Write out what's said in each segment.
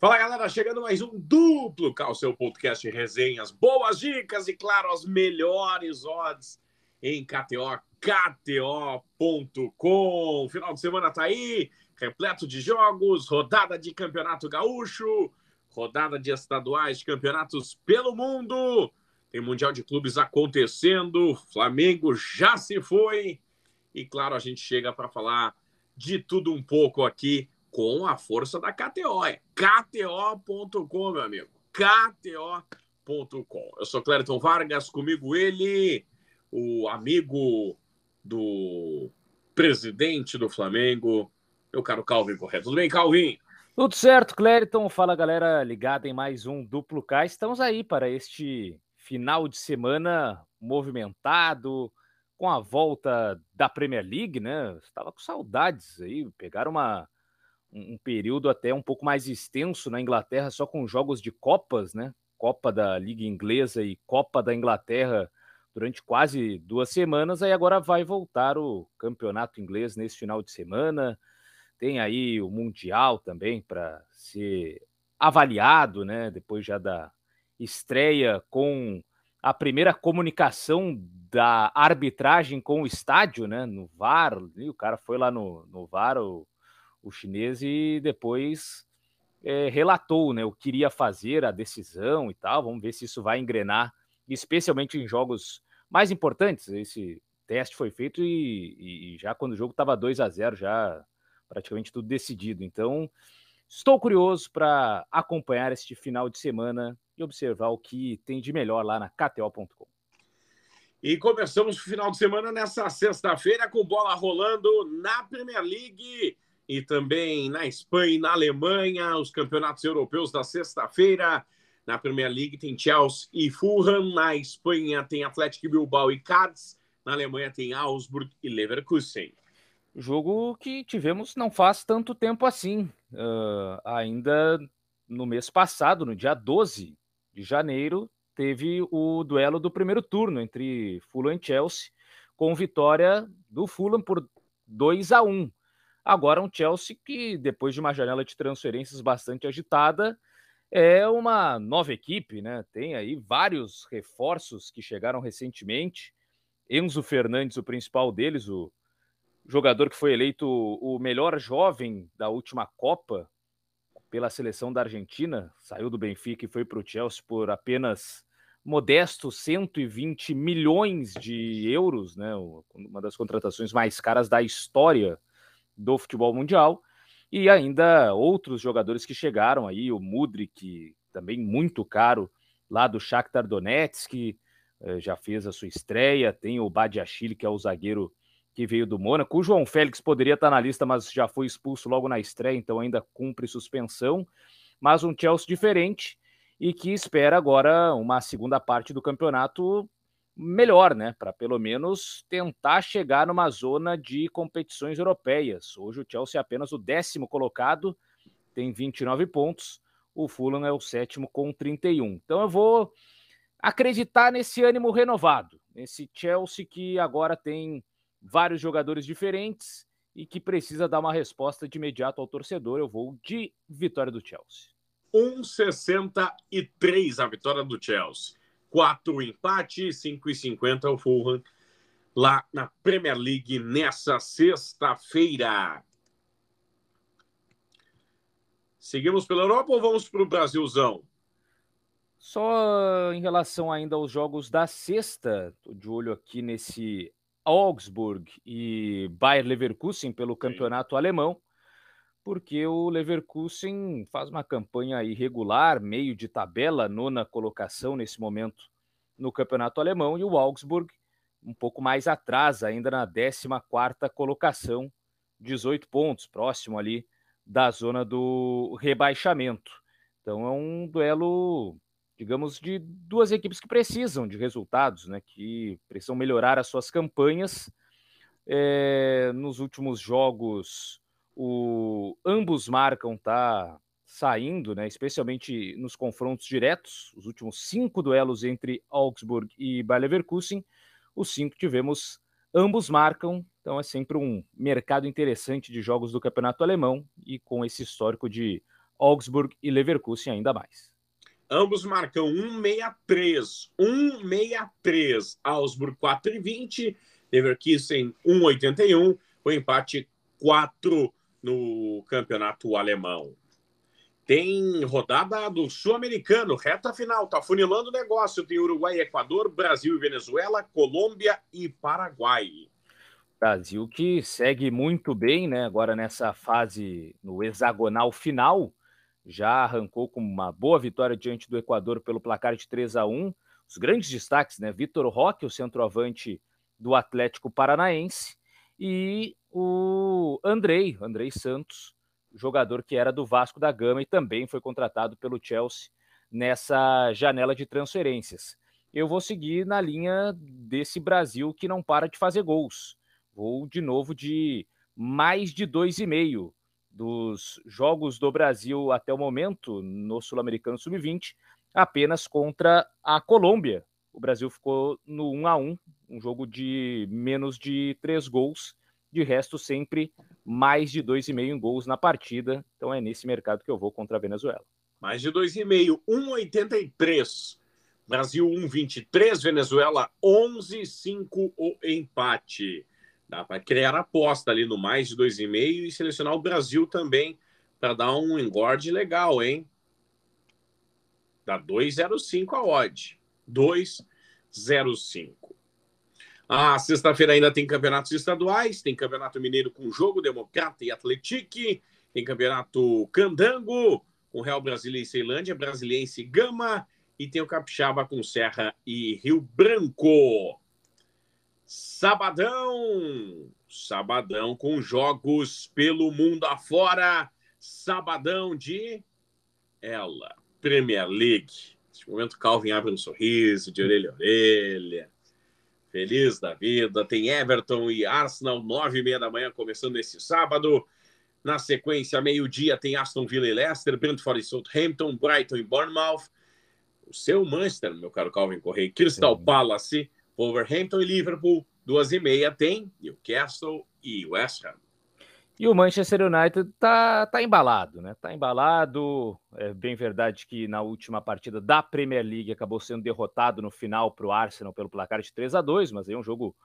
Fala galera, chegando mais um duplo Cal, seu podcast resenhas, boas dicas e claro, as melhores odds em KTO, KTO.com. Final de semana tá aí, repleto de jogos, rodada de campeonato gaúcho, rodada de estaduais, campeonatos pelo mundo. Tem Mundial de Clubes acontecendo, Flamengo já se foi. E claro, a gente chega para falar de tudo um pouco aqui com a força da KTO. É KTO.com, meu amigo. KTO.com. Eu sou Clériton Vargas, comigo ele, o amigo do presidente do Flamengo, meu caro Calvin Correto. Tudo bem, Calvin? Tudo certo, Clériton. Fala, galera, ligada em mais um Duplo K. Estamos aí para este final de semana movimentado, com a volta da Premier League, né? Estava com saudades aí, pegaram uma um, período até um pouco mais extenso na Inglaterra, só com jogos de Copas, né? Copa da Liga Inglesa e Copa da Inglaterra durante quase duas semanas. Aí agora vai voltar o campeonato inglês nesse final de semana. Tem aí o Mundial também para ser avaliado, né? Depois já da estreia com a primeira comunicação da arbitragem com o estádio, né? No VAR, o cara foi lá no, no VAR, o o chinês e depois é, relatou né, o que iria fazer, a decisão e tal. Vamos ver se isso vai engrenar, especialmente em jogos mais importantes. Esse teste foi feito e, e já quando o jogo estava 2 a 0 já praticamente tudo decidido. Então, estou curioso para acompanhar este final de semana e observar o que tem de melhor lá na KTO.com. E começamos o final de semana nessa sexta-feira com bola rolando na Premier League e também na Espanha e na Alemanha, os campeonatos europeus da sexta-feira. Na Premier League tem Chelsea e Fulham, na Espanha tem Atlético Bilbao e Cádiz, na Alemanha tem Augsburg e Leverkusen. Jogo que tivemos não faz tanto tempo assim, uh, ainda no mês passado, no dia 12 de janeiro, teve o duelo do primeiro turno entre Fulham e Chelsea, com vitória do Fulham por 2 a 1. Agora, um Chelsea que, depois de uma janela de transferências bastante agitada, é uma nova equipe, né? Tem aí vários reforços que chegaram recentemente. Enzo Fernandes, o principal deles, o jogador que foi eleito o melhor jovem da última Copa pela seleção da Argentina, saiu do Benfica e foi para o Chelsea por apenas modestos 120 milhões de euros, né? Uma das contratações mais caras da história do futebol mundial. E ainda outros jogadores que chegaram aí, o Mudrik, também muito caro, lá do Shakhtar Donetsk, eh, já fez a sua estreia. Tem o Badiachile, que é o zagueiro que veio do Mônaco. O João Félix poderia estar na lista, mas já foi expulso logo na estreia, então ainda cumpre suspensão. Mas um Chelsea diferente e que espera agora uma segunda parte do campeonato melhor, né? Para pelo menos tentar chegar numa zona de competições europeias. Hoje o Chelsea é apenas o décimo colocado, tem 29 pontos. O Fulham é o sétimo com 31. Então eu vou acreditar nesse ânimo renovado, nesse Chelsea que agora tem vários jogadores diferentes e que precisa dar uma resposta de imediato ao torcedor. Eu vou de vitória do Chelsea. 1,63 a vitória do Chelsea. 4 empate, 5,50 o Fulham lá na Premier League nessa sexta-feira. Seguimos pela Europa ou vamos para o Brasilzão? Só em relação ainda aos jogos da sexta, tô de olho aqui nesse Augsburg e Bayer Leverkusen pelo campeonato Sim. alemão, porque o Leverkusen faz uma campanha irregular, meio de tabela, nona colocação nesse momento no campeonato alemão, e o Augsburg um pouco mais atrás, ainda na 14 colocação, 18 pontos, próximo ali da zona do rebaixamento. Então é um duelo, digamos, de duas equipes que precisam de resultados, né? Que precisam melhorar as suas campanhas. É, nos últimos jogos, o, ambos marcam tá saindo, né, especialmente nos confrontos diretos, os últimos cinco duelos entre Augsburg e Bayer Leverkusen, os cinco tivemos, ambos marcam, então é sempre um mercado interessante de jogos do campeonato alemão e com esse histórico de Augsburg e Leverkusen ainda mais. Ambos marcam 1,63. 1,63. Augsburg 4,20. Leverkusen 1,81. O empate 4 no campeonato alemão. Tem rodada do Sul-Americano, reta final, tá funilando o negócio. Tem Uruguai Equador, Brasil e Venezuela, Colômbia e Paraguai. Brasil que segue muito bem, né? Agora nessa fase no hexagonal final, já arrancou com uma boa vitória diante do Equador pelo placar de 3 a 1. Os grandes destaques, né? Vitor Roque, o centroavante do Atlético Paranaense, e o Andrei, Andrei Santos, jogador que era do Vasco da Gama e também foi contratado pelo Chelsea nessa janela de transferências. Eu vou seguir na linha desse Brasil que não para de fazer gols. Vou de novo de mais de dois e meio dos jogos do Brasil até o momento no Sul-Americano Sub-20, apenas contra a Colômbia. O Brasil ficou no 1 a 1, um jogo de menos de três gols de resto, sempre mais de 2,5 em gols na partida. Então é nesse mercado que eu vou contra a Venezuela. Mais de 2,5, 1,83. Brasil 1,23, Venezuela 11,5 o empate. Dá para criar aposta ali no mais de 2,5 e selecionar o Brasil também para dar um engorde legal, hein? Dá 2,05 a odd. 2,05. A sexta-feira ainda tem campeonatos estaduais, tem campeonato mineiro com jogo, Democrata e Atletique, tem campeonato Candango, com Real Brasília e Ceilândia, Brasiliense Gama, e tem o Capixaba com Serra e Rio Branco. Sabadão, sabadão com jogos pelo mundo afora, sabadão de ela, Premier League. Neste momento, Calvin abre um sorriso de orelha a orelha feliz da vida. Tem Everton e Arsenal, nove e meia da manhã, começando esse sábado. Na sequência, meio-dia, tem Aston Villa e Leicester, Brentford e Southampton, Brighton e Bournemouth. O seu Manchester, meu caro Calvin Correia, Crystal Sim. Palace, Wolverhampton e Liverpool. Duas e meia tem Newcastle e West Ham. E o Manchester United tá, tá embalado, né? Tá embalado. É bem verdade que na última partida da Premier League acabou sendo derrotado no final para o Arsenal pelo placar de 3 a 2 mas é um jogo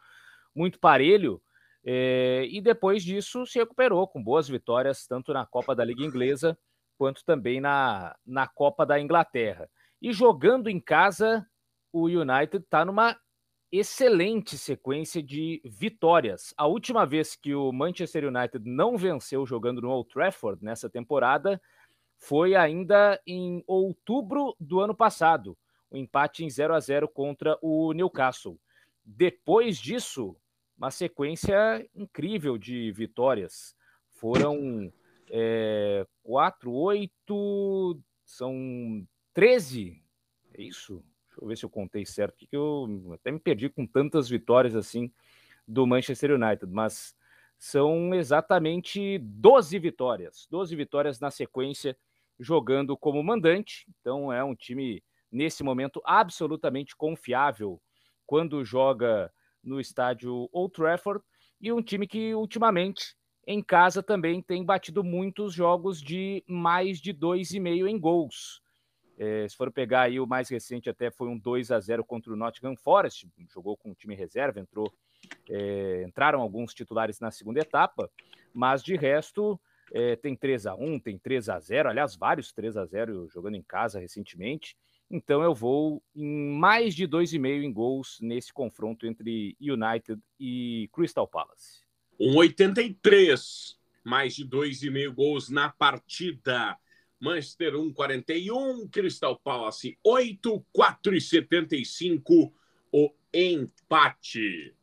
muito parelho. É, e depois disso se recuperou com boas vitórias, tanto na Copa da Liga Inglesa quanto também na, na Copa da Inglaterra. E jogando em casa, o United está numa excelente sequência de vitórias. A última vez que o Manchester United não venceu jogando no Old Trafford nessa temporada foi ainda em outubro do ano passado, o um empate em 0 a 0 contra o Newcastle. Depois disso, uma sequência incrível de vitórias. Foram é, 4, 8, são 13, é isso? Deixa eu ver se eu contei certo, que eu até me perdi com tantas vitórias assim do Manchester United, mas são exatamente 12 vitórias, 12 vitórias na sequência jogando como mandante. Então é um time nesse momento absolutamente confiável quando joga no estádio Old Trafford e um time que ultimamente em casa também tem batido muitos jogos de mais de 2,5 em gols. É, se for pegar aí o mais recente, até foi um 2 a 0 contra o Nottingham Forest, jogou com o time reserva, entrou, é, entraram alguns titulares na segunda etapa, mas de resto é, tem 3 a 1 tem 3 a 0 aliás, vários 3 a 0 jogando em casa recentemente. Então eu vou em mais de 2,5 em gols nesse confronto entre United e Crystal Palace. 1,83, mais de 2,5 gols na partida. Manchester 1,41, Crystal Palace 8, 4,75 o empate.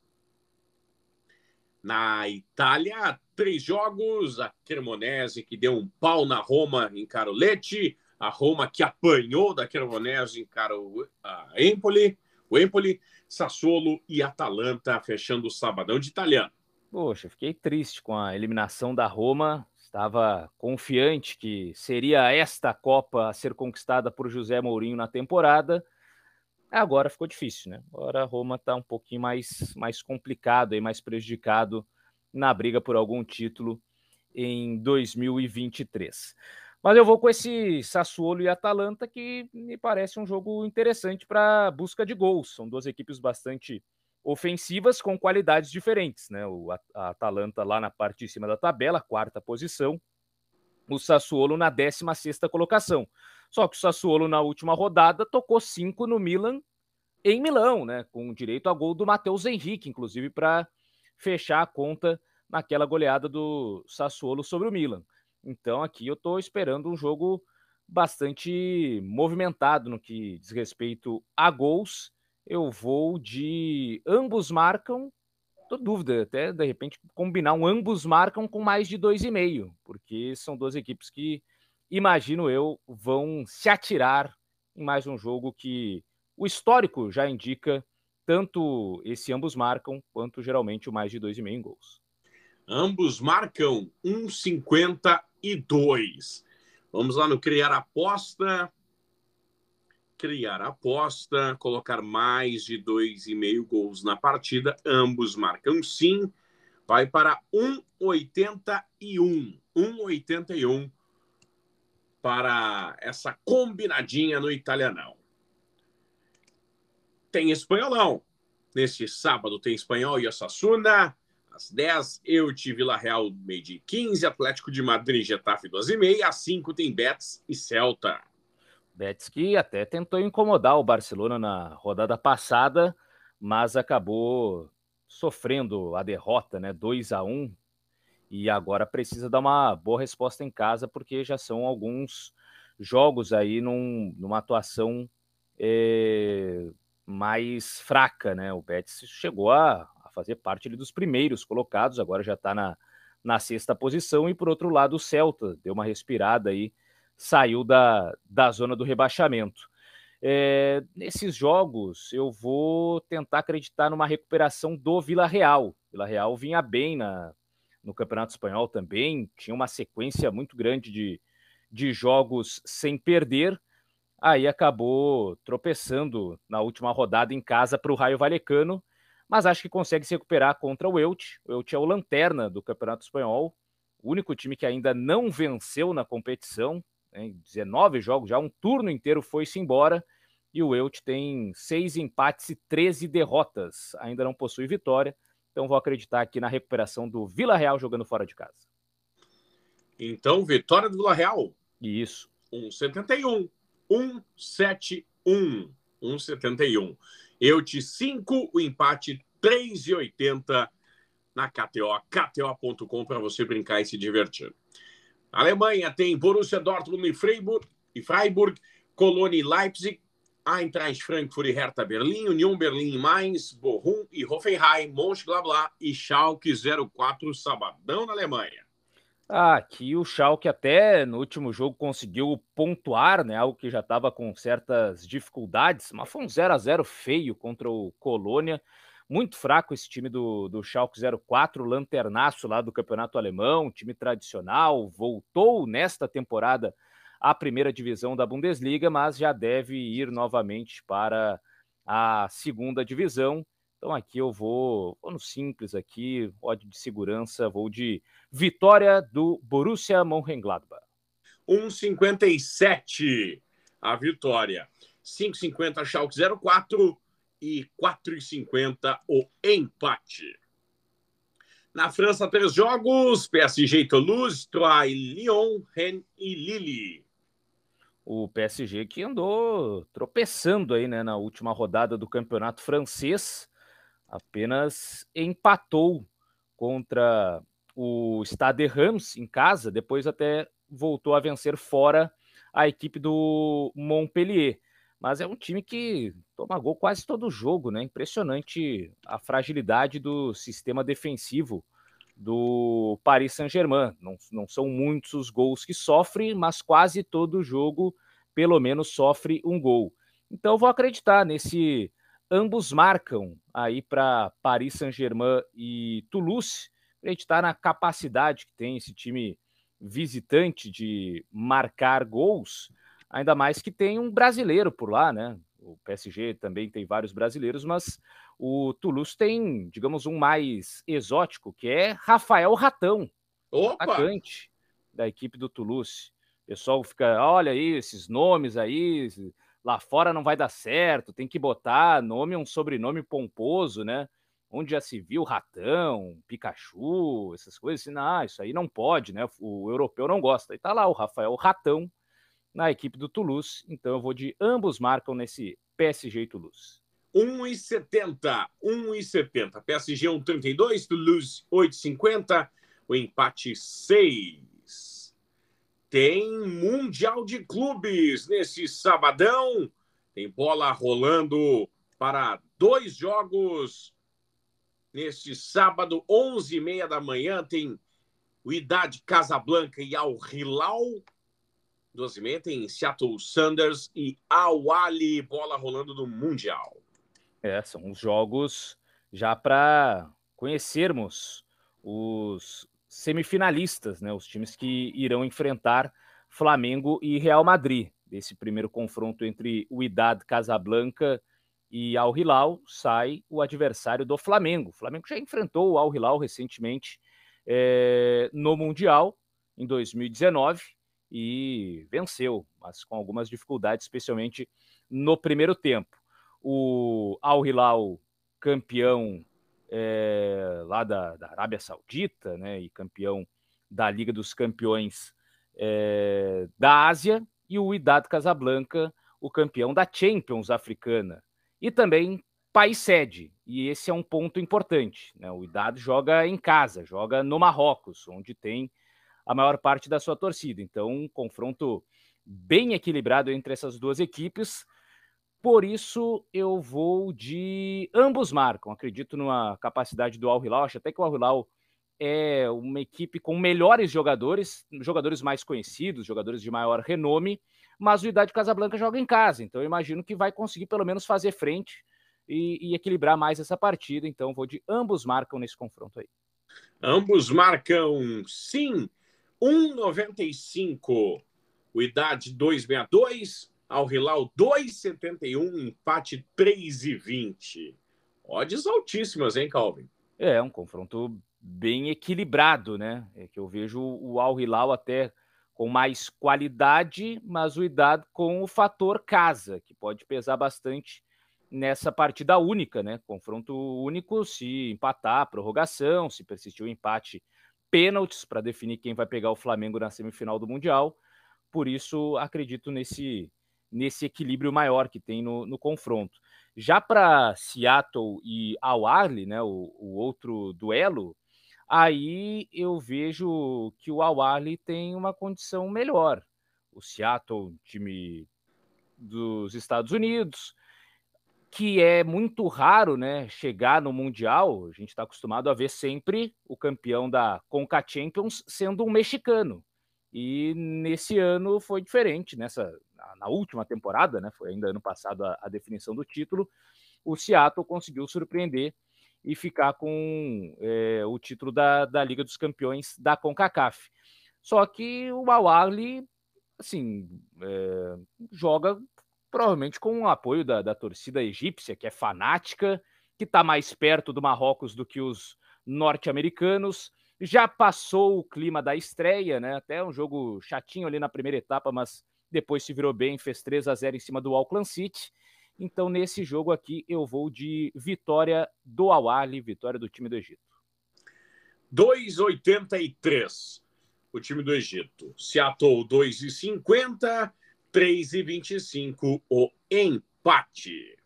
Na Itália, três jogos. A Cremonese que deu um pau na Roma em Carolete. A Roma que apanhou da Cremonese em Caro... a Empoli. O Empoli, Sassuolo e Atalanta fechando o sabadão de italiano. Poxa, fiquei triste com a eliminação da Roma estava confiante que seria esta Copa a ser conquistada por José Mourinho na temporada. Agora ficou difícil, né? Agora a Roma está um pouquinho mais, mais complicado e mais prejudicado na briga por algum título em 2023. Mas eu vou com esse Sassuolo e Atalanta, que me parece um jogo interessante para busca de gols. São duas equipes bastante ofensivas com qualidades diferentes, né? O a Atalanta lá na parte de cima da tabela, quarta posição, o Sassuolo na 16 sexta colocação. Só que o Sassuolo na última rodada tocou cinco no Milan em Milão, né? Com direito a gol do Matheus Henrique, inclusive para fechar a conta naquela goleada do Sassuolo sobre o Milan. Então aqui eu estou esperando um jogo bastante movimentado no que diz respeito a gols. Eu vou de ambos marcam, tô dúvida, até de repente combinar um ambos marcam com mais de dois e meio, porque são duas equipes que imagino eu vão se atirar em mais um jogo que o histórico já indica tanto esse ambos marcam quanto geralmente o mais de dois e meio em gols. Ambos marcam 1,52. Vamos lá no criar aposta. Criar aposta, colocar mais de 2,5 gols na partida. Ambos marcam sim. Vai para 1,81. 1,81 para essa combinadinha no italianão. Tem espanholão. Neste sábado tem espanhol e Osasuna. Às 10, eu tive Vila Real, meio de 15, Atlético de Madrid, Getafe, 12 e meia. Às 5 tem Betis e Celta. Betis que até tentou incomodar o Barcelona na rodada passada, mas acabou sofrendo a derrota, né? 2 a 1 e agora precisa dar uma boa resposta em casa, porque já são alguns jogos aí num, numa atuação é, mais fraca, né? O Betis chegou a, fazer parte ali, dos primeiros colocados, agora já está na, na sexta posição, e por outro lado o Celta deu uma respirada aí, saiu da, da zona do rebaixamento. É, nesses jogos eu vou tentar acreditar numa recuperação do Vila Real. Vila Real vinha bem na, no Campeonato Espanhol também, tinha uma sequência muito grande de, de jogos sem perder, aí acabou tropeçando na última rodada em casa para o Raio Valecano, mas acho que consegue se recuperar contra o Elche. O Elche é o lanterna do Campeonato Espanhol, o único time que ainda não venceu na competição, né, 19 jogos já, um turno inteiro foi-se embora, e o Elche tem seis empates e 13 derrotas, ainda não possui vitória, então vou acreditar aqui na recuperação do Vila Real jogando fora de casa. Então, vitória do Vila Real. Isso. 1,71. 1,71. 1,71. Elche 5, o empate 3,80 na KTO. KTO.com para você brincar e se divertir. Alemanha tem Borussia Dortmund e Freiburg, e Freiburg Cologne e Leipzig, Eintracht Frankfurt e Hertha Berlim, Union Berlim Mainz, Bochum e Hoffenheim, Mönchengladbach e Schalke 04, sabadão na Alemanha. Ah, aqui o Schalke até no último jogo conseguiu pontuar, né? Algo que já estava com certas dificuldades, mas foi um 0 a 0 feio contra o Colônia. Muito fraco esse time do, do Schalke 04, lanternaço lá do campeonato alemão, time tradicional, voltou nesta temporada à primeira divisão da Bundesliga, mas já deve ir novamente para a segunda divisão. Então aqui eu vou, vou no simples aqui, ódio de segurança, vou de vitória do Borussia Mönchengladbach. 1,57 a vitória. 5,50 Schalke 04 e 4,50 o empate. Na França, três jogos: PSG e Toulouse, Troyes, Lyon, Rennes e Lille. O PSG que andou tropeçando aí, né, na última rodada do campeonato francês apenas empatou contra o Stade Reims em casa, depois até voltou a vencer fora a equipe do Montpellier. Mas é um time que toma gol quase todo jogo, né? Impressionante a fragilidade do sistema defensivo do Paris Saint-Germain. Não, não são muitos os gols que sofre, mas quase todo jogo, pelo menos, sofre um gol. Então, vou acreditar nesse ambos marcam aí para Paris Saint-Germain e Toulouse. A gente está na capacidade que tem esse time visitante de marcar gols, ainda mais que tem um brasileiro por lá, né? O PSG também tem vários brasileiros, mas o Toulouse tem, digamos, um mais exótico, que é Rafael Ratão, Opa! atacante da equipe do Toulouse. O pessoal fica, olha aí, esses nomes aí, lá fora não vai dar certo, tem que botar nome, um sobrenome pomposo, né? Onde já se viu ratão, Pikachu, essas coisas assim, não, isso aí não pode, né? O europeu não gosta. E tá lá o Rafael Ratão na equipe do Toulouse, então eu vou de ambos marcam nesse PSG e Toulouse. 1,70, 1,70. PSG 1,32, Toulouse 8,50, o empate 6. Tem Mundial de Clubes nesse sabadão. Tem bola rolando para dois jogos. Neste sábado, 11h30 da manhã, tem o Idade Casablanca e Al Hilal. 12h30 tem Seattle Sanders e Al Ali, bola rolando no Mundial. É, são os jogos já para conhecermos os semifinalistas, né? Os times que irão enfrentar Flamengo e Real Madrid. Desse primeiro confronto entre o Idad Casablanca e Al Hilal, sai o adversário do Flamengo. O Flamengo já enfrentou o Al Hilal recentemente é, no Mundial, em 2019, e venceu, mas com algumas dificuldades, especialmente no primeiro tempo o Al Hilal campeão é, lá da, da, Arábia Saudita, né, e campeão da Liga dos Campeões é, da Ásia, e o Idad Casablanca, o campeão da Champions africana, e também país sede, e esse é um ponto importante. Né? O Idad joga em casa, joga no Marrocos, onde tem a maior parte da sua torcida. Então, um confronto bem equilibrado entre essas duas equipes. Por isso, eu vou de ambos marcam. Acredito numa capacidade do Al Hilal. Acho até que o Al Hilal é uma equipe com melhores jogadores, jogadores mais conhecidos, jogadores de maior renome, mas o Idade Casablanca joga em casa, então eu imagino que vai conseguir pelo menos fazer frente e, e equilibrar mais essa partida. Então vou de ambos marcam nesse confronto aí. Ambos marcam sim. 1,95. O Idade 2,62. Al Hilal 2,71, empate 3,20. Odds altíssimas, hein, Calvin? É, um confronto bem equilibrado, né? É que eu vejo o Al Hilal até com mais qualidade, mas o Idad com o fator casa, que pode pesar bastante nessa partida única, né? Confronto único, se empatar, prorrogação, se persistir o empate, pênaltis para definir quem vai pegar o Flamengo na semifinal do Mundial. Por isso, acredito nesse nesse equilíbrio maior que tem no, no confronto. Já para Seattle e Al Arli, né, o, o, outro duelo, aí eu vejo que o Al Arli tem uma condição melhor. O Seattle, time dos Estados Unidos, que é muito raro, né, chegar no mundial. A gente está acostumado a ver sempre o campeão da Conca Champions sendo um mexicano. E nesse ano foi diferente, nessa na, última temporada, né? Foi ainda ano passado a, a definição do título. O Seattle conseguiu surpreender e ficar com é, o título da, da Liga dos Campeões da CONCACAF. Só que o Awali, assim, é, joga provavelmente com o apoio da, da torcida egípcia, que é fanática, que está mais perto do Marrocos do que os norte-americanos já passou o clima da estreia, né? Até um jogo chatinho ali na primeira etapa, mas depois se virou bem, fez 3 a 0 em cima do Auckland City. Então, nesse jogo aqui, eu vou de vitória do Awali, vitória do time do Egito. 2,83 o time do Egito. Seattle 2,50, 3,25 o empate.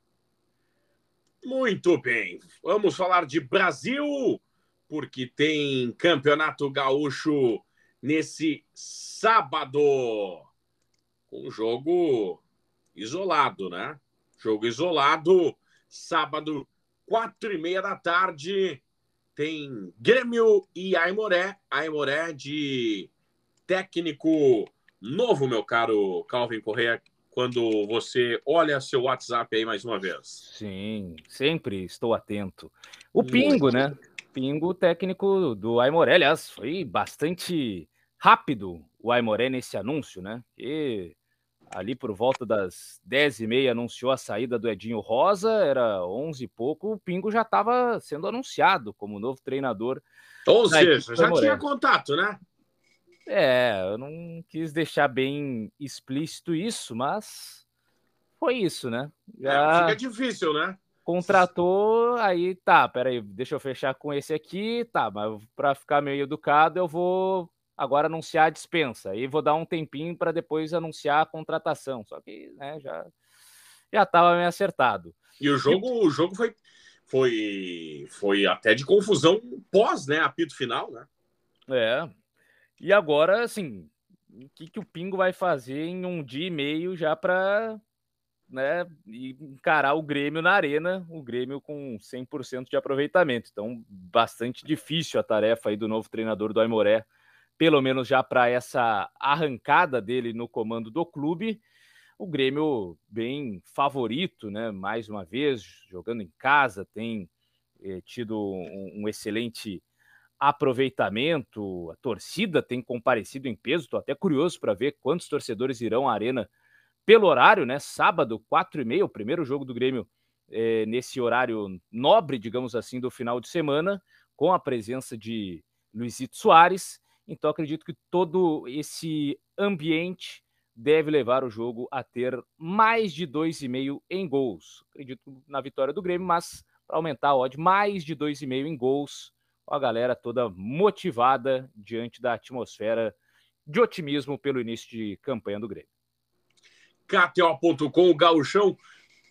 Muito bem, vamos falar de Brasil porque tem Campeonato Gaúcho nesse sábado. Um jogo isolado, né? Jogo isolado, sábado, quatro e meia da tarde, tem Grêmio e Aimoré. Aimoré de técnico novo, meu caro Calvin Correa, quando você olha seu WhatsApp aí mais uma vez. Sim, sempre estou atento. O Pingo, né? Pingo, técnico do Aimoré. Aliás, foi bastante rápido o Aimoré nesse anúncio, né? E ali por volta das 10h30 anunciou a saída do Edinho Rosa, era 11 e pouco, o Pingo já estava sendo anunciado como novo treinador. Ou seja, já tinha contato, né? É, eu não quis deixar bem explícito isso, mas foi isso, né? É, Já... É, fica difícil, né? Contratou, aí tá, peraí, deixa eu fechar com esse aqui, tá, mas para ficar meio educado, eu vou agora anunciar a dispensa, aí vou dar um tempinho para depois anunciar a contratação. Só que, né, já já estava meio acertado. E o jogo, e... o jogo foi foi foi até de confusão pós, né, apito final, né? É. E agora, assim, o que, que o Pingo vai fazer em um dia e meio já para né, encarar o Grêmio na arena, o Grêmio com 100% de aproveitamento. Então, bastante difícil a tarefa aí do novo treinador do Aimoré, pelo menos já para essa arrancada dele no comando do clube. O Grêmio bem favorito, né? Mais uma vez, jogando em casa, tem eh, tido um, um excelente aproveitamento, a torcida tem comparecido em peso. Estou até curioso para ver quantos torcedores irão à arena pelo horário, né? Sábado, quatro e meia, o primeiro jogo do Grêmio é, nesse horário nobre, digamos assim, do final de semana, com a presença de Luizito Soares. Então, acredito que todo esse ambiente deve levar o jogo a ter mais de dois e meio em gols. Acredito na vitória do Grêmio, mas para aumentar a odd, mais de dois e meio em gols a galera toda motivada diante da atmosfera de otimismo pelo início de campanha do Grêmio. KTO.com, o gauchão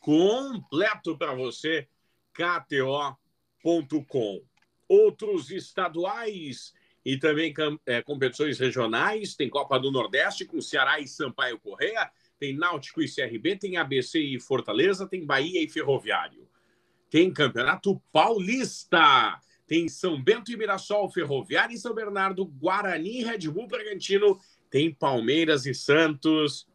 completo para você, KTO.com. Outros estaduais e também é, competições regionais, tem Copa do Nordeste com Ceará e Sampaio Correia, tem Náutico e CRB, tem ABC e Fortaleza, tem Bahia e Ferroviário. Tem Campeonato Paulista tem São Bento e Mirassol, Ferroviária e São Bernardo, Guarani, Red Bull Bragantino, tem Palmeiras e Santos.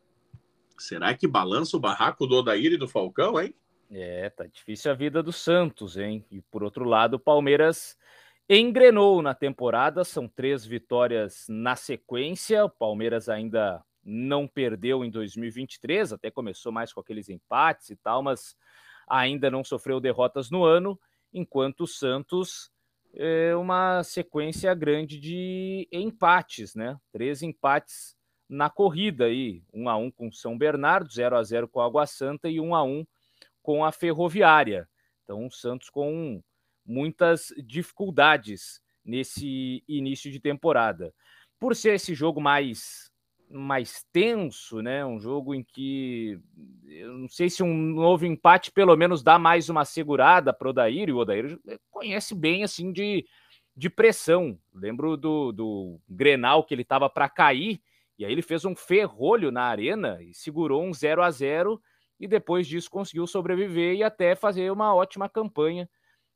Será que balança o barraco do Odair e do Falcão, hein? É, tá difícil a vida do Santos, hein? E por outro lado, o Palmeiras engrenou na temporada, são três vitórias na sequência. O Palmeiras ainda não perdeu em 2023, até começou mais com aqueles empates e tal, mas ainda não sofreu derrotas no ano, enquanto o Santos é, uma sequência grande de empates, né? Três empates na corrida aí, um a um com São Bernardo, 0 a 0 com a Água Santa e um a um com a Ferroviária. Então, o Santos com muitas dificuldades nesse início de temporada. Por ser esse jogo mais mais tenso, né? Um jogo em que eu não sei se um novo empate pelo menos dá mais uma segurada para o Odair, e o Odair conhece bem assim de, de pressão. Lembro do, do Grenal que ele estava para cair, e aí ele fez um ferrolho na arena e segurou um 0 a 0 e depois disso conseguiu sobreviver e até fazer uma ótima campanha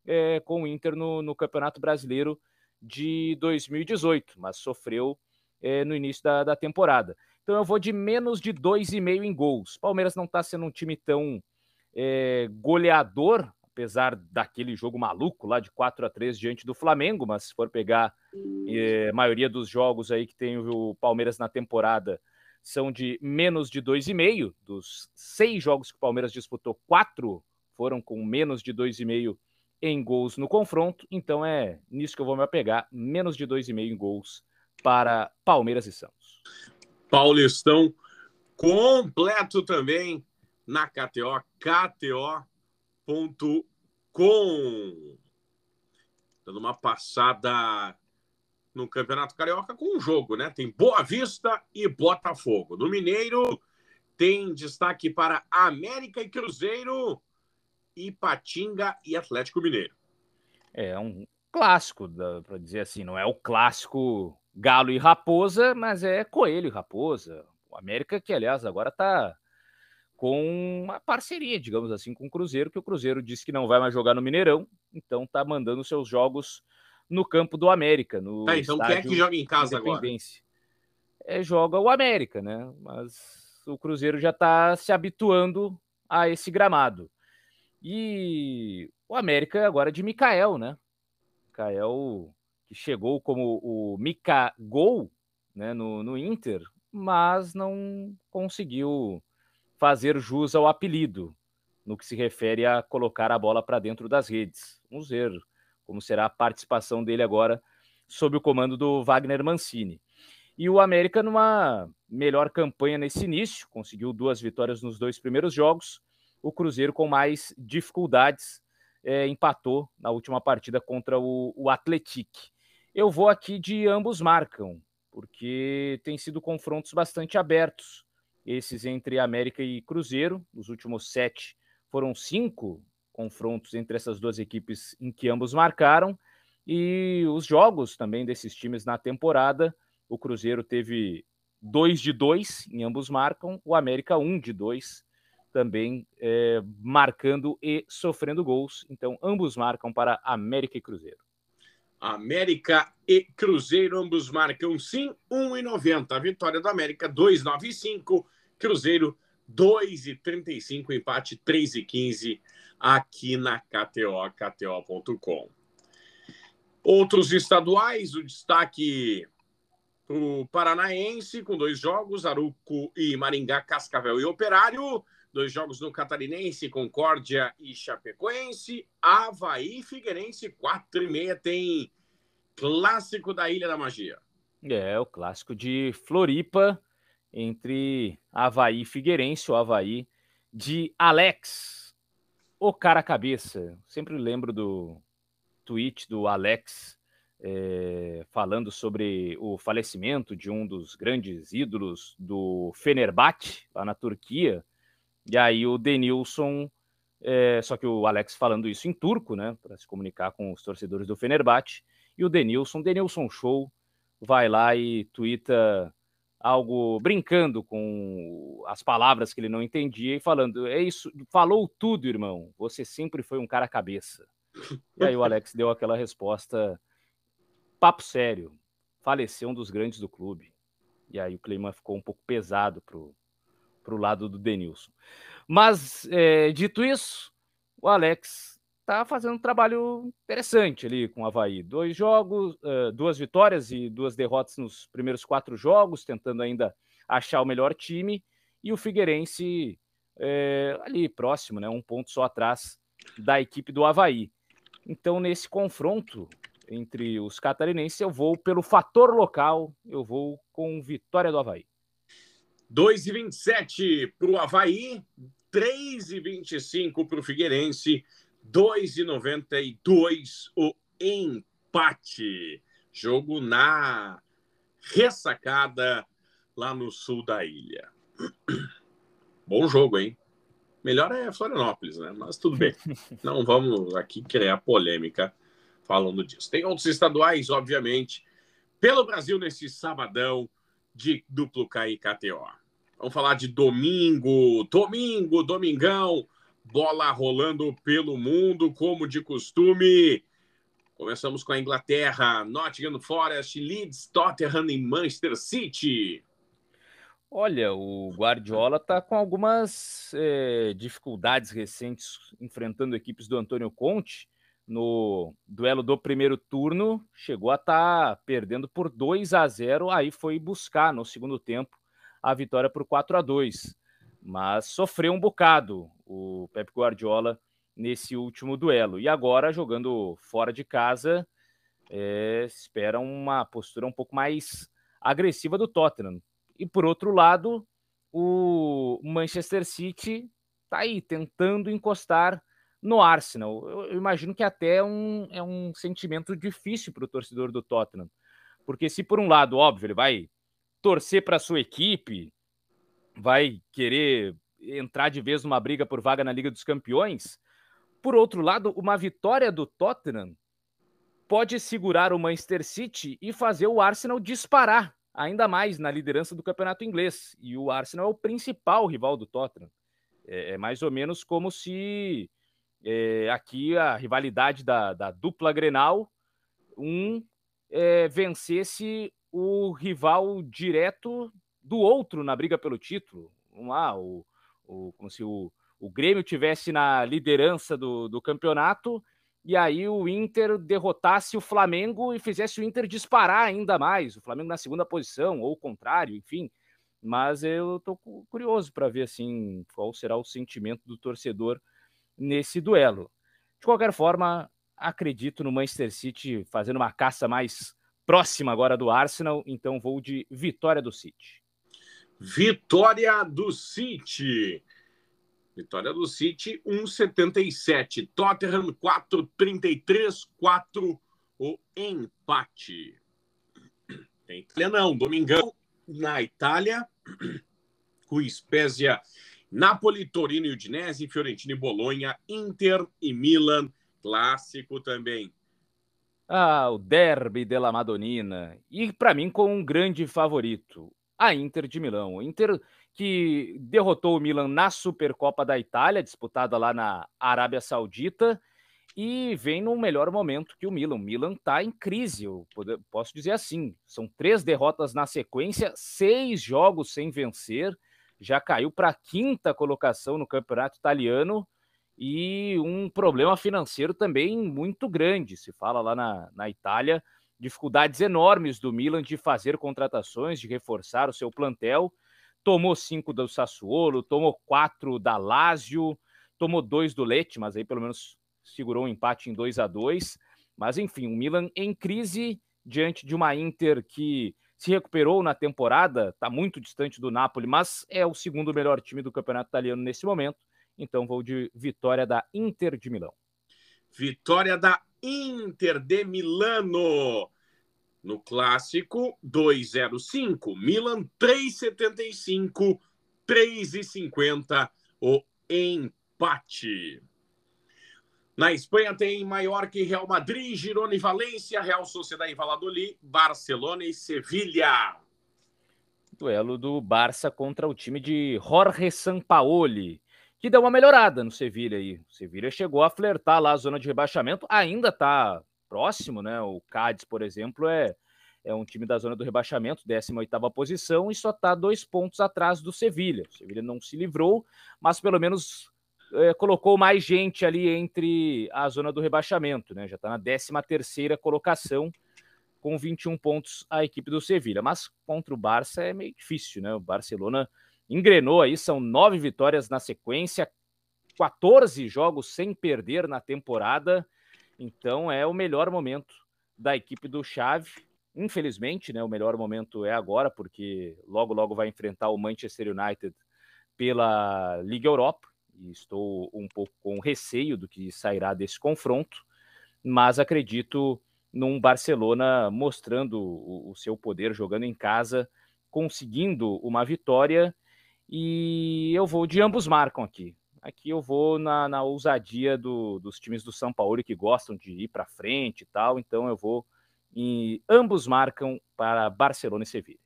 é, com o Inter no, no Campeonato Brasileiro de 2018, mas sofreu é, no início da, da temporada. Então eu vou de menos de 2,5 em gols. Palmeiras não está sendo um time tão é, goleador, apesar daquele jogo maluco lá de 4 a 3 diante do Flamengo, mas se for pegar é, a maioria dos jogos aí que tem o Palmeiras na temporada são de menos de 2,5. Dos seis jogos que o Palmeiras disputou, quatro foram com menos de 2,5 em gols no confronto. Então é nisso que eu vou me apegar, menos de 2,5 em gols para Palmeiras e Santos. Paulistão completo também na KTO, KTO.com. Dando uma passada no Campeonato Carioca com um jogo, né? Tem Boa Vista e Botafogo. No Mineiro tem destaque para América e Cruzeiro, e Patinga e Atlético Mineiro. É um clássico, para dizer assim, não é o clássico Galo e Raposa, mas é Coelho e Raposa. O América, que aliás agora está com uma parceria, digamos assim, com o Cruzeiro, que o Cruzeiro disse que não vai mais jogar no Mineirão, então está mandando seus jogos no campo do América. No tá, então quem é que joga em casa agora? É, joga o América, né? Mas o Cruzeiro já está se habituando a esse gramado. E o América agora é de Mikael, né? Mikael chegou como o Mika Gol né, no, no Inter, mas não conseguiu fazer jus ao apelido no que se refere a colocar a bola para dentro das redes. Vamos ver como será a participação dele agora sob o comando do Wagner Mancini. E o América numa melhor campanha nesse início, conseguiu duas vitórias nos dois primeiros jogos. O Cruzeiro com mais dificuldades é, empatou na última partida contra o, o Atletic. Eu vou aqui de ambos marcam, porque tem sido confrontos bastante abertos. Esses entre América e Cruzeiro, nos últimos sete foram cinco confrontos entre essas duas equipes em que ambos marcaram. E os jogos também desses times na temporada, o Cruzeiro teve dois de dois, em ambos marcam, o América um de dois, também é, marcando e sofrendo gols. Então, ambos marcam para América e Cruzeiro. América e Cruzeiro, ambos marcam sim, 1,90. A vitória do América, 2,95. Cruzeiro, 2,35. Empate, 3,15 aqui na KTO, KTO.com. Outros estaduais, o destaque para o Paranaense, com dois jogos, Aruco e Maringá, Cascavel e Operário. Dois jogos no Catarinense, Concórdia e Chapecoense. Havaí Figueirense, quatro e meia, tem clássico da Ilha da Magia. É, o clássico de Floripa, entre Havaí e Figueirense, o Havaí de Alex, o cara cabeça. Sempre lembro do tweet do Alex é, falando sobre o falecimento de um dos grandes ídolos do Fenerbahçe, lá na Turquia, e aí o Denilson, é, só que o Alex falando isso em turco, né, para se comunicar com os torcedores do Fenerbahçe, e o Denilson, Denilson Show, vai lá e twitta algo brincando com as palavras que ele não entendia e falando: é isso, falou tudo, irmão. Você sempre foi um cara cabeça. E aí o Alex deu aquela resposta: papo sério, faleceu um dos grandes do clube. E aí o clima ficou um pouco pesado pro para o lado do Denilson. Mas, é, dito isso, o Alex está fazendo um trabalho interessante ali com o Havaí. Dois jogos, uh, duas vitórias e duas derrotas nos primeiros quatro jogos, tentando ainda achar o melhor time. E o Figueirense é, ali próximo, né, um ponto só atrás da equipe do Havaí. Então, nesse confronto entre os catarinenses, eu vou pelo fator local, eu vou com vitória do Havaí. 2,27 para o Havaí, 3,25 para o Figueirense, 2,92 o empate. Jogo na ressacada lá no sul da ilha. Bom jogo, hein? Melhor é Florianópolis, né? Mas tudo bem. Não vamos aqui criar polêmica falando disso. Tem outros estaduais, obviamente, pelo Brasil nesse sabadão de duplo KTO. Vamos falar de domingo, domingo, domingão, bola rolando pelo mundo, como de costume. Começamos com a Inglaterra, Nottingham Forest, Leeds, Tottenham e Manchester City. Olha, o Guardiola está com algumas é, dificuldades recentes enfrentando equipes do Antônio Conte. No duelo do primeiro turno, chegou a estar tá perdendo por 2 a 0, aí foi buscar no segundo tempo a vitória por 4 a 2 mas sofreu um bocado o Pep Guardiola nesse último duelo. E agora, jogando fora de casa, é, espera uma postura um pouco mais agressiva do Tottenham. E por outro lado, o Manchester City está aí tentando encostar no Arsenal. Eu, imagino que até é um, é um sentimento difícil para o torcedor do Tottenham. Porque se por um lado, óbvio, ele vai torcer para sua equipe, vai querer entrar de vez numa briga por vaga na Liga dos Campeões. Por outro lado, uma vitória do Tottenham pode segurar o Manchester City e fazer o Arsenal disparar ainda mais na liderança do campeonato inglês. E o Arsenal é o principal rival do Tottenham. É, é mais ou menos como se é, aqui a rivalidade da, da dupla Grenal, um é, vencesse o rival direto do outro na briga pelo título. Vamos lá, o, o, como se o, o Grêmio tivesse na liderança do, do campeonato e aí o Inter derrotasse o Flamengo e fizesse o Inter disparar ainda mais, o Flamengo na segunda posição, ou o contrário, enfim. Mas eu tô curioso para ver assim qual será o sentimento do torcedor nesse duelo. De qualquer forma, acredito no Manchester City fazendo uma caça mais próxima agora do Arsenal, então vou de vitória do City. Vitória do City. Vitória do City 1,77. Tottenham 4,33. 4 o empate. Tem não. Domingão na Itália. Com Spezia, Napoli, Torino e Udinese, Fiorentina e Bolonha, Inter e Milan. Clássico também. Ah, o derby della Madonnina. E para mim com um grande favorito, a Inter de Milão. Inter que derrotou o Milan na Supercopa da Itália, disputada lá na Arábia Saudita, e vem num melhor momento que o Milan. O Milan está em crise, eu posso dizer assim. São três derrotas na sequência, seis jogos sem vencer, já caiu para a quinta colocação no campeonato italiano e um problema financeiro também muito grande. Se fala lá na, na Itália, dificuldades enormes do Milan de fazer contratações, de reforçar o seu plantel tomou cinco do Sassuolo, tomou quatro da Lazio, tomou dois do Lecce, mas aí pelo menos segurou um empate em 2 a 2 Mas enfim, o Milan em crise diante de uma Inter que se recuperou na temporada, está muito distante do Napoli, mas é o segundo melhor time do campeonato italiano nesse momento. Então vou de vitória da Inter de Milão. Vitória da Inter de Milano. No clássico, 2,05. Milan 3,75. 3,50 o empate. Na Espanha tem Mallorca e Real Madrid, Girona e Valência, Real Sociedade e Valladolid, Barcelona e Sevilha. Duelo do Barça contra o time de Jorge Sampaoli, que deu uma melhorada no Sevilha aí. O Sevilha chegou a flertar lá a zona de rebaixamento, ainda está próximo, né? O Cádiz, por exemplo, é, é um time da zona do rebaixamento, 18ª posição, e só está dois pontos atrás do Sevilha. O Sevilha não se livrou, mas pelo menos é, colocou mais gente ali entre a zona do rebaixamento, né? Já está na 13ª colocação, com 21 pontos a equipe do Sevilha. Mas contra o Barça é meio difícil, né? O Barcelona engrenou aí, são nove vitórias na sequência, 14 jogos sem perder na temporada, então é o melhor momento da equipe do Xavi. Infelizmente, né, o melhor momento é agora, porque logo logo vai enfrentar o Manchester United pela Liga Europa, e estou um pouco com receio do que sairá desse confronto, mas acredito num Barcelona mostrando o, o seu poder jogando em casa, conseguindo uma vitória, e eu vou de ambos marcam aqui. Aqui eu vou na, na ousadia do, dos times do São Paulo que gostam de ir para frente e tal. Então eu vou e ambos marcam para Barcelona e Sevilha.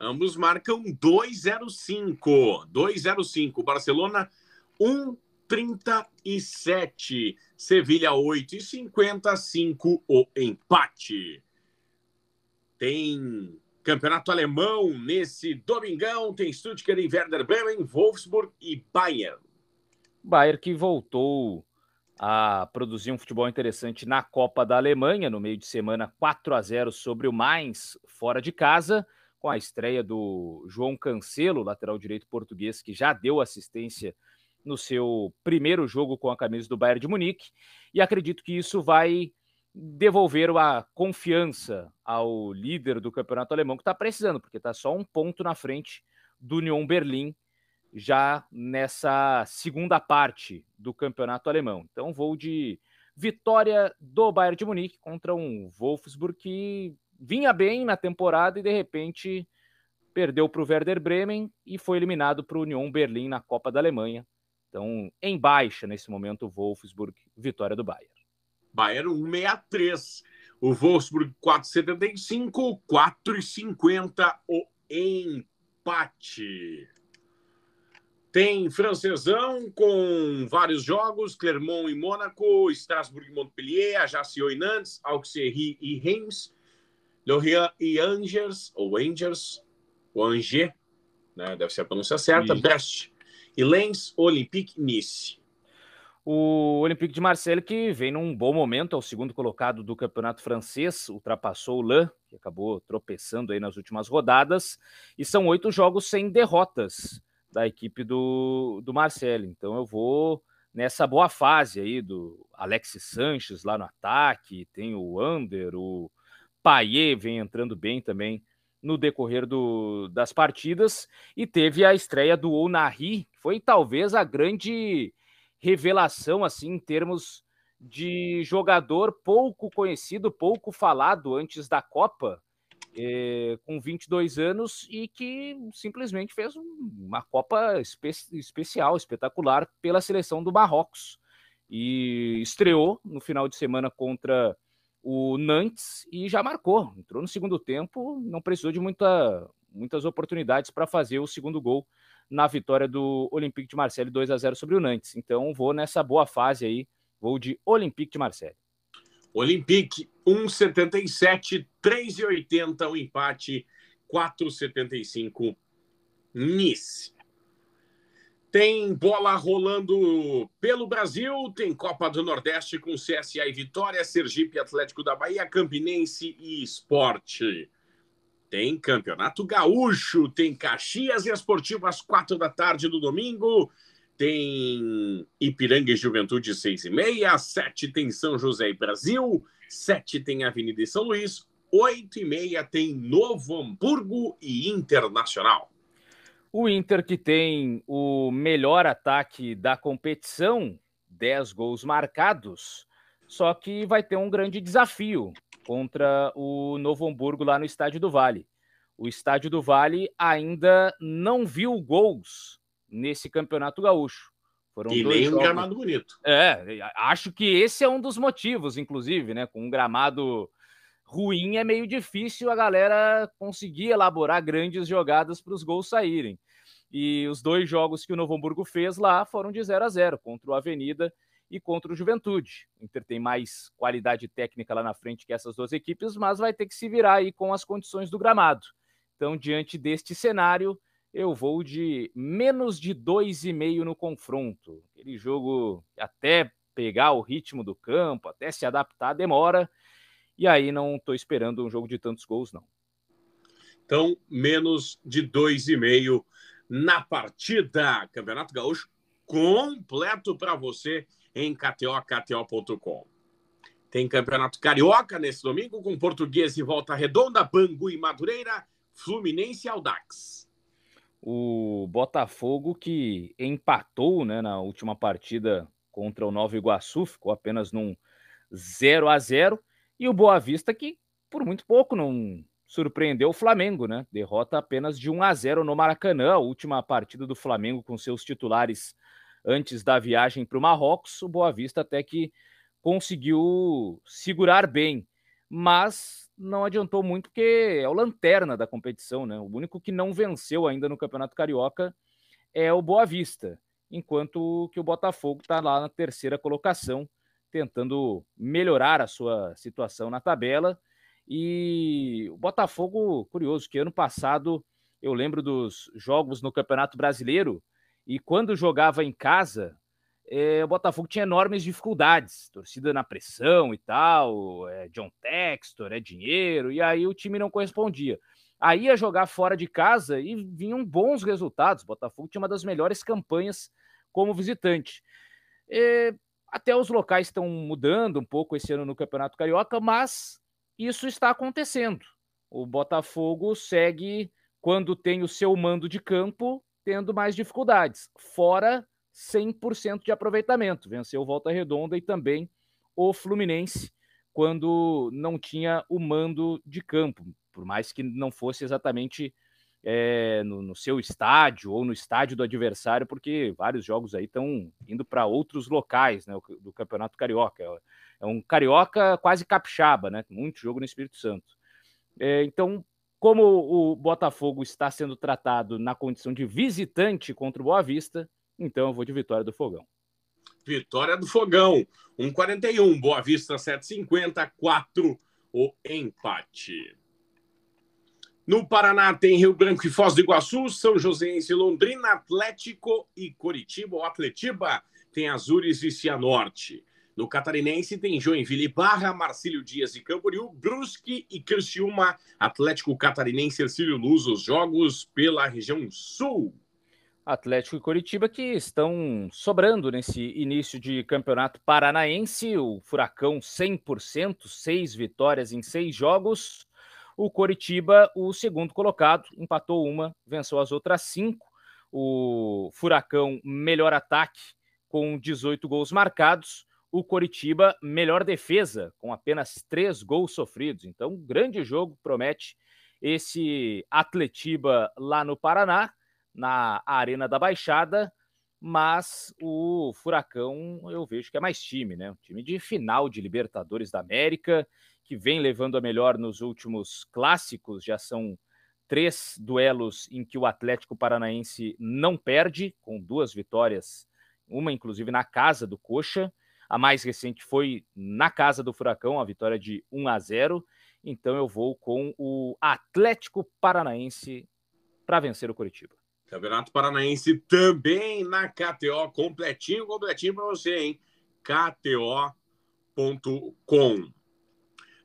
Ambos marcam 2-0-5. 2-0-5. Barcelona 1,37. Sevilha 8,55. O empate. Tem campeonato alemão nesse domingão. Tem Stuttgart e Werder Bremen, Wolfsburg e Bayern. Bayern que voltou a produzir um futebol interessante na Copa da Alemanha, no meio de semana 4 a 0 sobre o Mainz, fora de casa, com a estreia do João Cancelo, lateral direito português, que já deu assistência no seu primeiro jogo com a camisa do Bayern de Munique, e acredito que isso vai devolver a confiança ao líder do campeonato alemão, que está precisando, porque está só um ponto na frente do Union Berlim, já nessa segunda parte do campeonato alemão. Então vou de vitória do Bayern de Munique contra um Wolfsburg que vinha bem na temporada e de repente perdeu para o Werder Bremen e foi eliminado para o Union Berlim na Copa da Alemanha. Então, em baixa nesse momento, o Wolfsburg, vitória do Bayern. Bayern 163, o Wolfsburg 475, 450 o empate. Tem francesão com vários jogos, Clermont e Mônaco, Strasbourg e Montpellier, Ajaccio e Nantes, Auxerre e Reims, Lorient e Angers, ou Angers, ou Angers, né, deve ser a pronúncia certa. Brest e Lens, Olympique Nice. O Olympique de Marseille, que vem num bom momento, é o segundo colocado do campeonato francês, ultrapassou o Lan, que acabou tropeçando aí nas últimas rodadas, e são oito jogos sem derrotas da equipe do, do Marcelo. Então eu vou nessa boa fase aí do Alexis Sanches lá no ataque, tem o Under, o Payet vem entrando bem também no decorrer do, das partidas. E teve a estreia do Onari, que foi talvez a grande revelação, assim, em termos de jogador pouco conhecido, pouco falado antes da Copa, eh, com 22 anos e que simplesmente fez uma Copa espe especial, espetacular pela seleção do Marrocos. E estreou no final de semana contra o Nantes e já marcou. Entrou no segundo tempo, não precisou de muita, muitas oportunidades para fazer o segundo gol na vitória do Olympique de Marseille 2 a 0 sobre o Nantes. Então vou nessa boa fase aí, vou de Olympique de Marseille. Olympique 1,77, 3,80 o empate, 4,75 Nice. Tem bola rolando pelo Brasil, tem Copa do Nordeste com CSA e Vitória, Sergipe Atlético da Bahia, Campinense e Esporte. Tem Campeonato Gaúcho, tem Caxias e Esportivo às quatro da tarde do domingo. Tem Ipiranga e Juventude, seis e meia. Sete tem São José e Brasil. Sete tem Avenida e São Luís. Oito e meia tem Novo Hamburgo e Internacional. O Inter que tem o melhor ataque da competição, 10 gols marcados, só que vai ter um grande desafio contra o Novo Hamburgo lá no Estádio do Vale. O Estádio do Vale ainda não viu gols nesse Campeonato Gaúcho. Foram e nem um gramado bonito. É, acho que esse é um dos motivos, inclusive, né? Com um gramado ruim é meio difícil a galera conseguir elaborar grandes jogadas para os gols saírem. E os dois jogos que o Novo Hamburgo fez lá foram de 0 a 0 contra o Avenida e contra o Juventude. O Inter tem mais qualidade técnica lá na frente que essas duas equipes, mas vai ter que se virar aí com as condições do gramado. Então, diante deste cenário, eu vou de menos de 2,5 no confronto. Aquele jogo até pegar o ritmo do campo, até se adaptar, demora. E aí não estou esperando um jogo de tantos gols, não. Então, menos de 2,5 na partida. Campeonato Gaúcho completo para você em KTO, KTO.com. Tem Campeonato Carioca nesse domingo com Português e Volta Redonda, Bangu e Madureira, Fluminense e Aldax. O Botafogo que empatou né, na última partida contra o Nova Iguaçu, ficou apenas num 0 a 0 e o Boa Vista que por muito pouco não surpreendeu o Flamengo, né? Derrota apenas de 1 a 0 no Maracanã, a última partida do Flamengo com seus titulares antes da viagem para o Marrocos, o Boa Vista até que conseguiu segurar bem, mas não adiantou muito porque é o lanterna da competição, né? O único que não venceu ainda no Campeonato Carioca é o Boa Vista, enquanto que o Botafogo está lá na terceira colocação, tentando melhorar a sua situação na tabela. E o Botafogo, curioso, que ano passado eu lembro dos jogos no Campeonato Brasileiro, e quando jogava em casa, é, o Botafogo tinha enormes dificuldades, torcida na pressão e tal, é, John Textor, é dinheiro, e aí o time não correspondia. Aí ia jogar fora de casa e vinham bons resultados. O Botafogo tinha uma das melhores campanhas como visitante. É, até os locais estão mudando um pouco esse ano no Campeonato Carioca, mas isso está acontecendo. O Botafogo segue, quando tem o seu mando de campo, tendo mais dificuldades. Fora 100% de aproveitamento. Venceu Volta Redonda e também o Fluminense quando não tinha o mando de campo, por mais que não fosse exatamente é, no, no, seu estádio ou no estádio do adversário, porque vários jogos aí estão indo para outros locais né, do Campeonato Carioca. É, um carioca quase capixaba, né? Muito jogo no Espírito Santo. É, então, como o Botafogo está sendo tratado na condição de visitante contra o Boa Vista, então eu vou de vitória do Fogão. Vitória do Fogão, 1,41. Boa Vista, 7,50. 4 o empate. No Paraná tem Rio Branco e Foz do Iguaçu, São Joséense Londrina, Atlético e Coritiba. O Atletiba tem Azures e Cianorte. No Catarinense tem Joinville Barra, Marcílio Dias e Camboriú, Brusque e Criciúma, Atlético Catarinense, Ercílio Luz, os jogos pela região sul. Atlético e Coritiba que estão sobrando nesse início de campeonato paranaense. O Furacão 100%, seis vitórias em seis jogos. O Coritiba, o segundo colocado, empatou uma, venceu as outras cinco. O Furacão, melhor ataque, com 18 gols marcados. O Coritiba, melhor defesa, com apenas três gols sofridos. Então, grande jogo promete esse Atletiba lá no Paraná na Arena da Baixada, mas o Furacão eu vejo que é mais time, né? Um time de final de Libertadores da América, que vem levando a melhor nos últimos clássicos, já são três duelos em que o Atlético Paranaense não perde, com duas vitórias, uma inclusive na casa do Coxa. A mais recente foi na casa do Furacão, a vitória de 1 a 0. Então eu vou com o Atlético Paranaense para vencer o Curitiba. Campeonato Paranaense também na KTO, completinho, completinho para você, hein? KTO.com.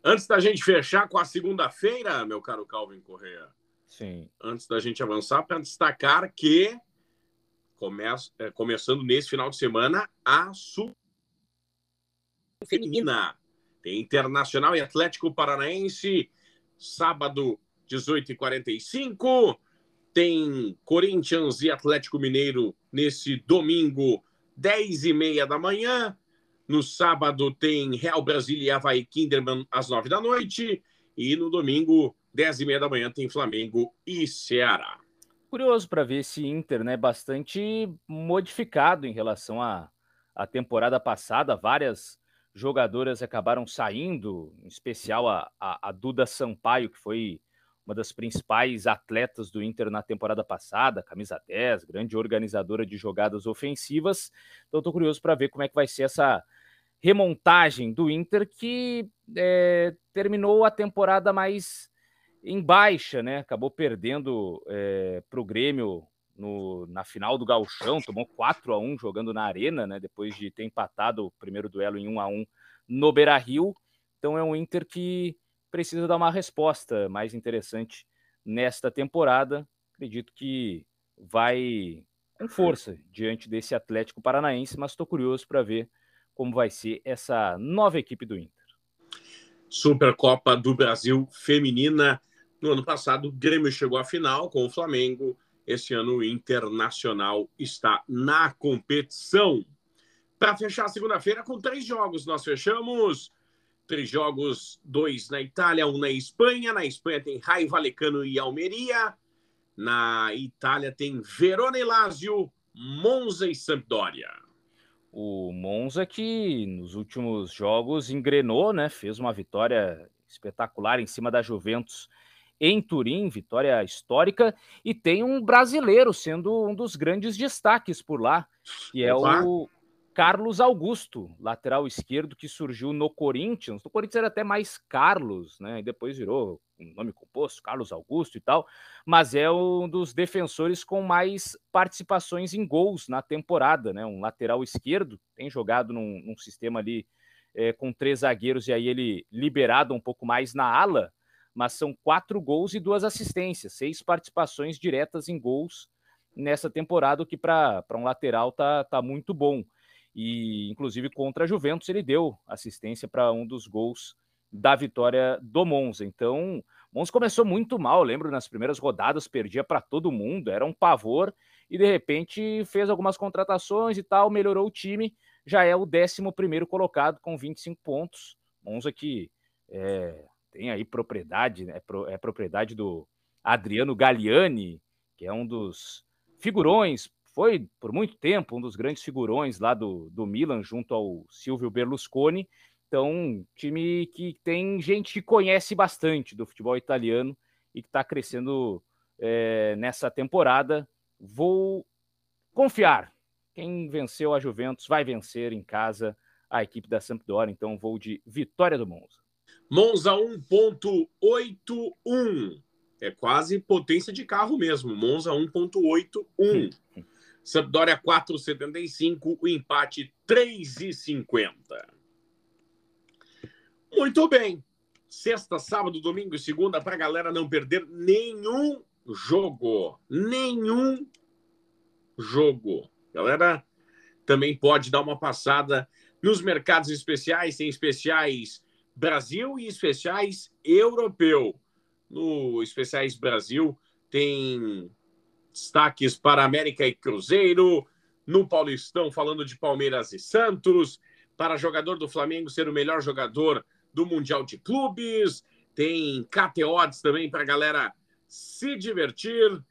Antes da gente fechar com a segunda-feira, meu caro Calvin Correa. Sim. Antes da gente avançar, para destacar que começa, é, começando nesse final de semana a Sul Feminina. Tem Internacional e Atlético Paranaense, sábado, 18h45 tem Corinthians e Atlético Mineiro nesse domingo, 10 e meia da manhã. No sábado tem Real Brasília e Havaí Kinderman às 9 da noite. E no domingo, 10 e meia da manhã, tem Flamengo e Ceará. Curioso para ver esse Inter, né? Bastante modificado em relação à, à temporada passada. Várias jogadoras acabaram saindo, em especial a, a, a Duda Sampaio, que foi uma das principais atletas do Inter na temporada passada, camisa 10, grande organizadora de jogadas ofensivas. Então estou curioso para ver como é que vai ser essa remontagem do Inter que é, terminou a temporada mais em baixa, né? Acabou perdendo é, para o Grêmio no, na final do Gauchão, tomou 4 a 1 jogando na Arena, né? Depois de ter empatado o primeiro duelo em 1 a 1 no Beira Rio. Então é um Inter que precisa dar uma resposta mais interessante nesta temporada. Acredito que vai com força diante desse Atlético Paranaense, mas estou curioso para ver como vai ser essa nova equipe do Inter. Supercopa do Brasil Feminina. No ano passado, o Grêmio chegou à final com o Flamengo. Esse ano, o Internacional está na competição. Para fechar segunda-feira com três jogos, nós fechamos Três jogos, dois na Itália, um na Espanha. Na Espanha tem Raio Valecano e Almeria. Na Itália tem Verona e Lazio, Monza e Sampdoria. O Monza que nos últimos jogos engrenou, né? Fez uma vitória espetacular em cima da Juventus em Turim, vitória histórica, e tem um brasileiro sendo um dos grandes destaques por lá, que é o Carlos Augusto, lateral esquerdo que surgiu no Corinthians. No Corinthians era até mais Carlos, né? E depois virou um nome composto, Carlos Augusto e tal. Mas é um dos defensores com mais participações em gols na temporada, né? Um lateral esquerdo, tem jogado num, num sistema ali é, com três zagueiros e aí ele liberado um pouco mais na ala. Mas são quatro gols e duas assistências, seis participações diretas em gols nessa temporada, o que para um lateral tá, tá muito bom e inclusive contra a Juventus ele deu assistência para um dos gols da vitória do Monza. Então, Monza começou muito mal, lembro nas primeiras rodadas perdia para todo mundo, era um pavor e de repente fez algumas contratações e tal, melhorou o time, já é o 11 colocado com 25 pontos. Monza que é, tem aí propriedade, né, é propriedade do Adriano Galliani, que é um dos figurões foi por muito tempo um dos grandes figurões lá do, do Milan, junto ao Silvio Berlusconi. Então, time que tem gente que conhece bastante do futebol italiano e que está crescendo é, nessa temporada. Vou confiar. Quem venceu a Juventus vai vencer em casa a equipe da Sampdoria. Então, vou de vitória do Monza. Monza 1.81. É quase potência de carro mesmo. Monza 1.81. Sampdoria 4,75, o empate 3,50. Muito bem. Sexta, sábado, domingo e segunda para a galera não perder nenhum jogo. Nenhum jogo. Galera, também pode dar uma passada nos mercados especiais, tem especiais Brasil e especiais europeu. No especiais Brasil tem destaques para América e Cruzeiro, no Paulistão falando de Palmeiras e Santos, para jogador do Flamengo ser o melhor jogador do Mundial de Clubes, tem KTOs também para a galera se divertir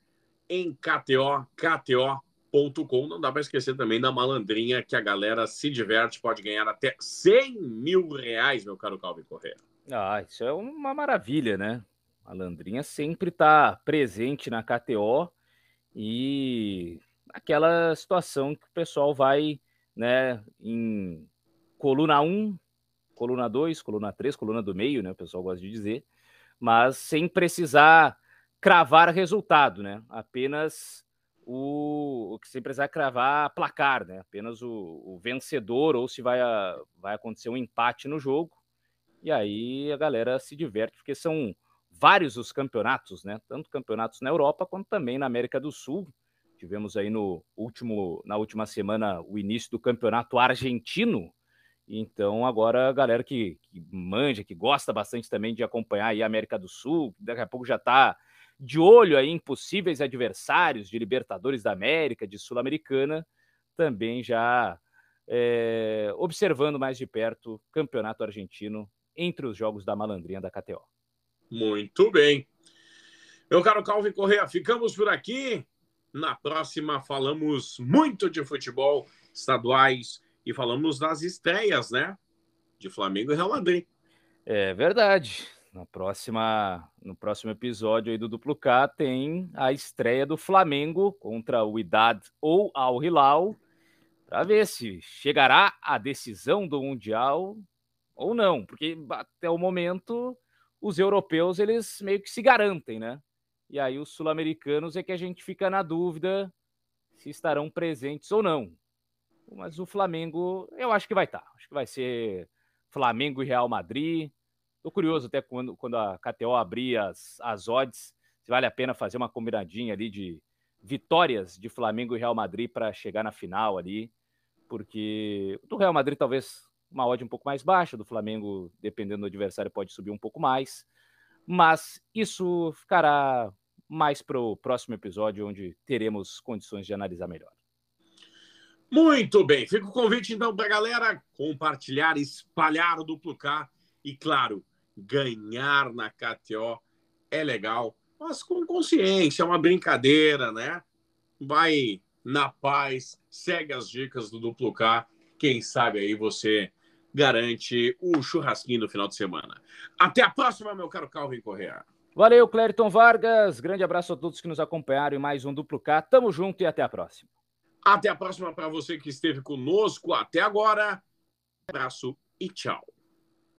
em KTO, KTO.com. Não dá para esquecer também da malandrinha que a galera se diverte, pode ganhar até 100 mil reais, meu caro Calvin Correa. Ah, isso é uma maravilha, né? Malandrinha sempre está presente na KTO e aquela situação que o pessoal vai, né, em coluna 1, coluna 2, coluna 3, coluna do meio, né, o pessoal gosta de dizer, mas sem precisar cravar resultado, né? Apenas o, que sem precisar cravar placar, né? Apenas o, o vencedor ou se vai, a, vai acontecer um empate no jogo. E aí a galera se diverte, porque são vários os campeonatos, né? Tanto campeonatos na Europa quanto também na América do Sul. Tivemos aí no último, na última semana o início do campeonato argentino. Então, agora a galera que, que manja, que gosta bastante também de acompanhar aí a América do Sul, daqui a pouco já está de olho aí em possíveis adversários de Libertadores da América, de Sul-Americana, também já é, observando mais de perto o campeonato argentino entre os jogos da malandrinha da KTO. Muito bem. Meu caro Calvin Correa, ficamos por aqui. Na próxima falamos muito de futebol estaduais e falamos das estreias, né? De Flamengo e Real Madrid. É verdade. Na próxima, no próximo episódio aí do Duplo K tem a estreia do Flamengo contra o Idad ou Al Hilal para ver se chegará a decisão do Mundial ou não, porque até o momento os europeus eles meio que se garantem, né? E aí os sul-americanos é que a gente fica na dúvida se estarão presentes ou não. Mas o Flamengo, eu acho que vai estar. Acho que vai ser Flamengo e Real Madrid. Tô curioso até quando, quando a KTO abrir as, as odds, se vale a pena fazer uma combinadinha ali de vitórias de Flamengo e Real Madrid para chegar na final ali, porque do Real Madrid talvez uma odd um pouco mais baixa, do Flamengo, dependendo do adversário, pode subir um pouco mais, mas isso ficará mais para o próximo episódio, onde teremos condições de analisar melhor. Muito bem, fica o convite então para a galera compartilhar, espalhar o duplo K e, claro, ganhar na KTO é legal, mas com consciência, é uma brincadeira, né? Vai na paz, segue as dicas do Duplo K. Quem sabe aí você garante o churrasquinho no final de semana. Até a próxima, meu caro Calvin Correa. Valeu, Clériton Vargas. Grande abraço a todos que nos acompanharam em mais um Duplo K. Tamo junto e até a próxima. Até a próxima para você que esteve conosco até agora. Abraço e tchau.